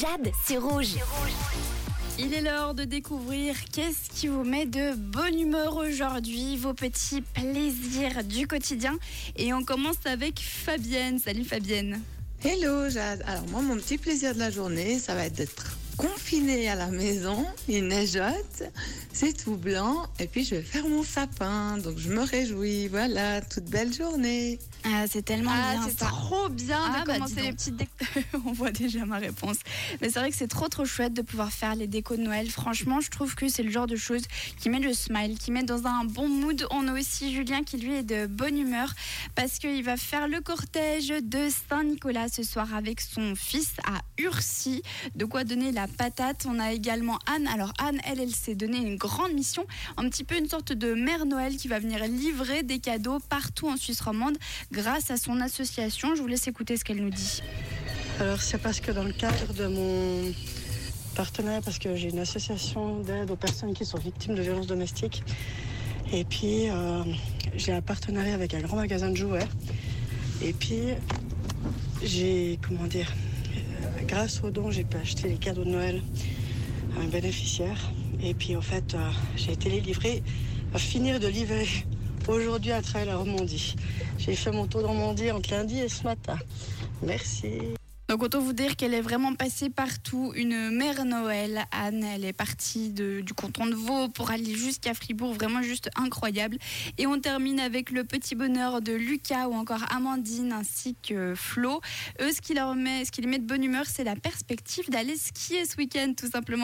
Jade, c'est rouge. Il est l'heure de découvrir qu'est-ce qui vous met de bonne humeur aujourd'hui, vos petits plaisirs du quotidien. Et on commence avec Fabienne. Salut Fabienne. Hello Jade. Alors moi, mon petit plaisir de la journée, ça va être d'être confinée à la maison. Il neigeote, c'est tout blanc. Et puis je vais faire mon sapin. Donc je me réjouis. Voilà, toute belle journée. Ah, c'est tellement Ah, bien c'est trop bien Ah, de bah, commencer les petites décos. On voit déjà ma réponse. Mais c'est vrai que c'est trop trop chouette de pouvoir faire les décos de Noël. Franchement, je trouve que c'est le genre de choses qui met le smile, qui met dans un bon mood. On a aussi Julien qui lui est de bonne humeur parce qu'il va faire le cortège de Saint-Nicolas ce soir avec son fils à Urcy. De quoi donner la patate. On a également Anne. Alors Anne, elle, elle s'est donné une grande mission, un petit peu une sorte de mère Noël qui va venir livrer des cadeaux partout en Suisse romande grâce à son association. Je vous laisse écouter ce qu'elle nous dit. Alors c'est parce que dans le cadre de mon partenariat, parce que j'ai une association d'aide aux personnes qui sont victimes de violences domestiques, et puis euh, j'ai un partenariat avec un grand magasin de jouets, et puis j'ai, comment dire, grâce aux dons, j'ai pu acheter les cadeaux de Noël à un bénéficiaire, et puis en fait euh, j'ai été les livrer, à finir de livrer aujourd'hui à travers la Romandie. J'ai fait mon tour de Romandie entre lundi et ce matin. Merci. Donc autant vous dire qu'elle est vraiment passée partout, une mère Noël. Anne, elle est partie du canton de Vaud pour aller jusqu'à Fribourg, vraiment juste incroyable. Et on termine avec le petit bonheur de Lucas ou encore Amandine ainsi que Flo. Eux, ce qui, leur met, ce qui les met de bonne humeur, c'est la perspective d'aller skier ce week-end tout simplement.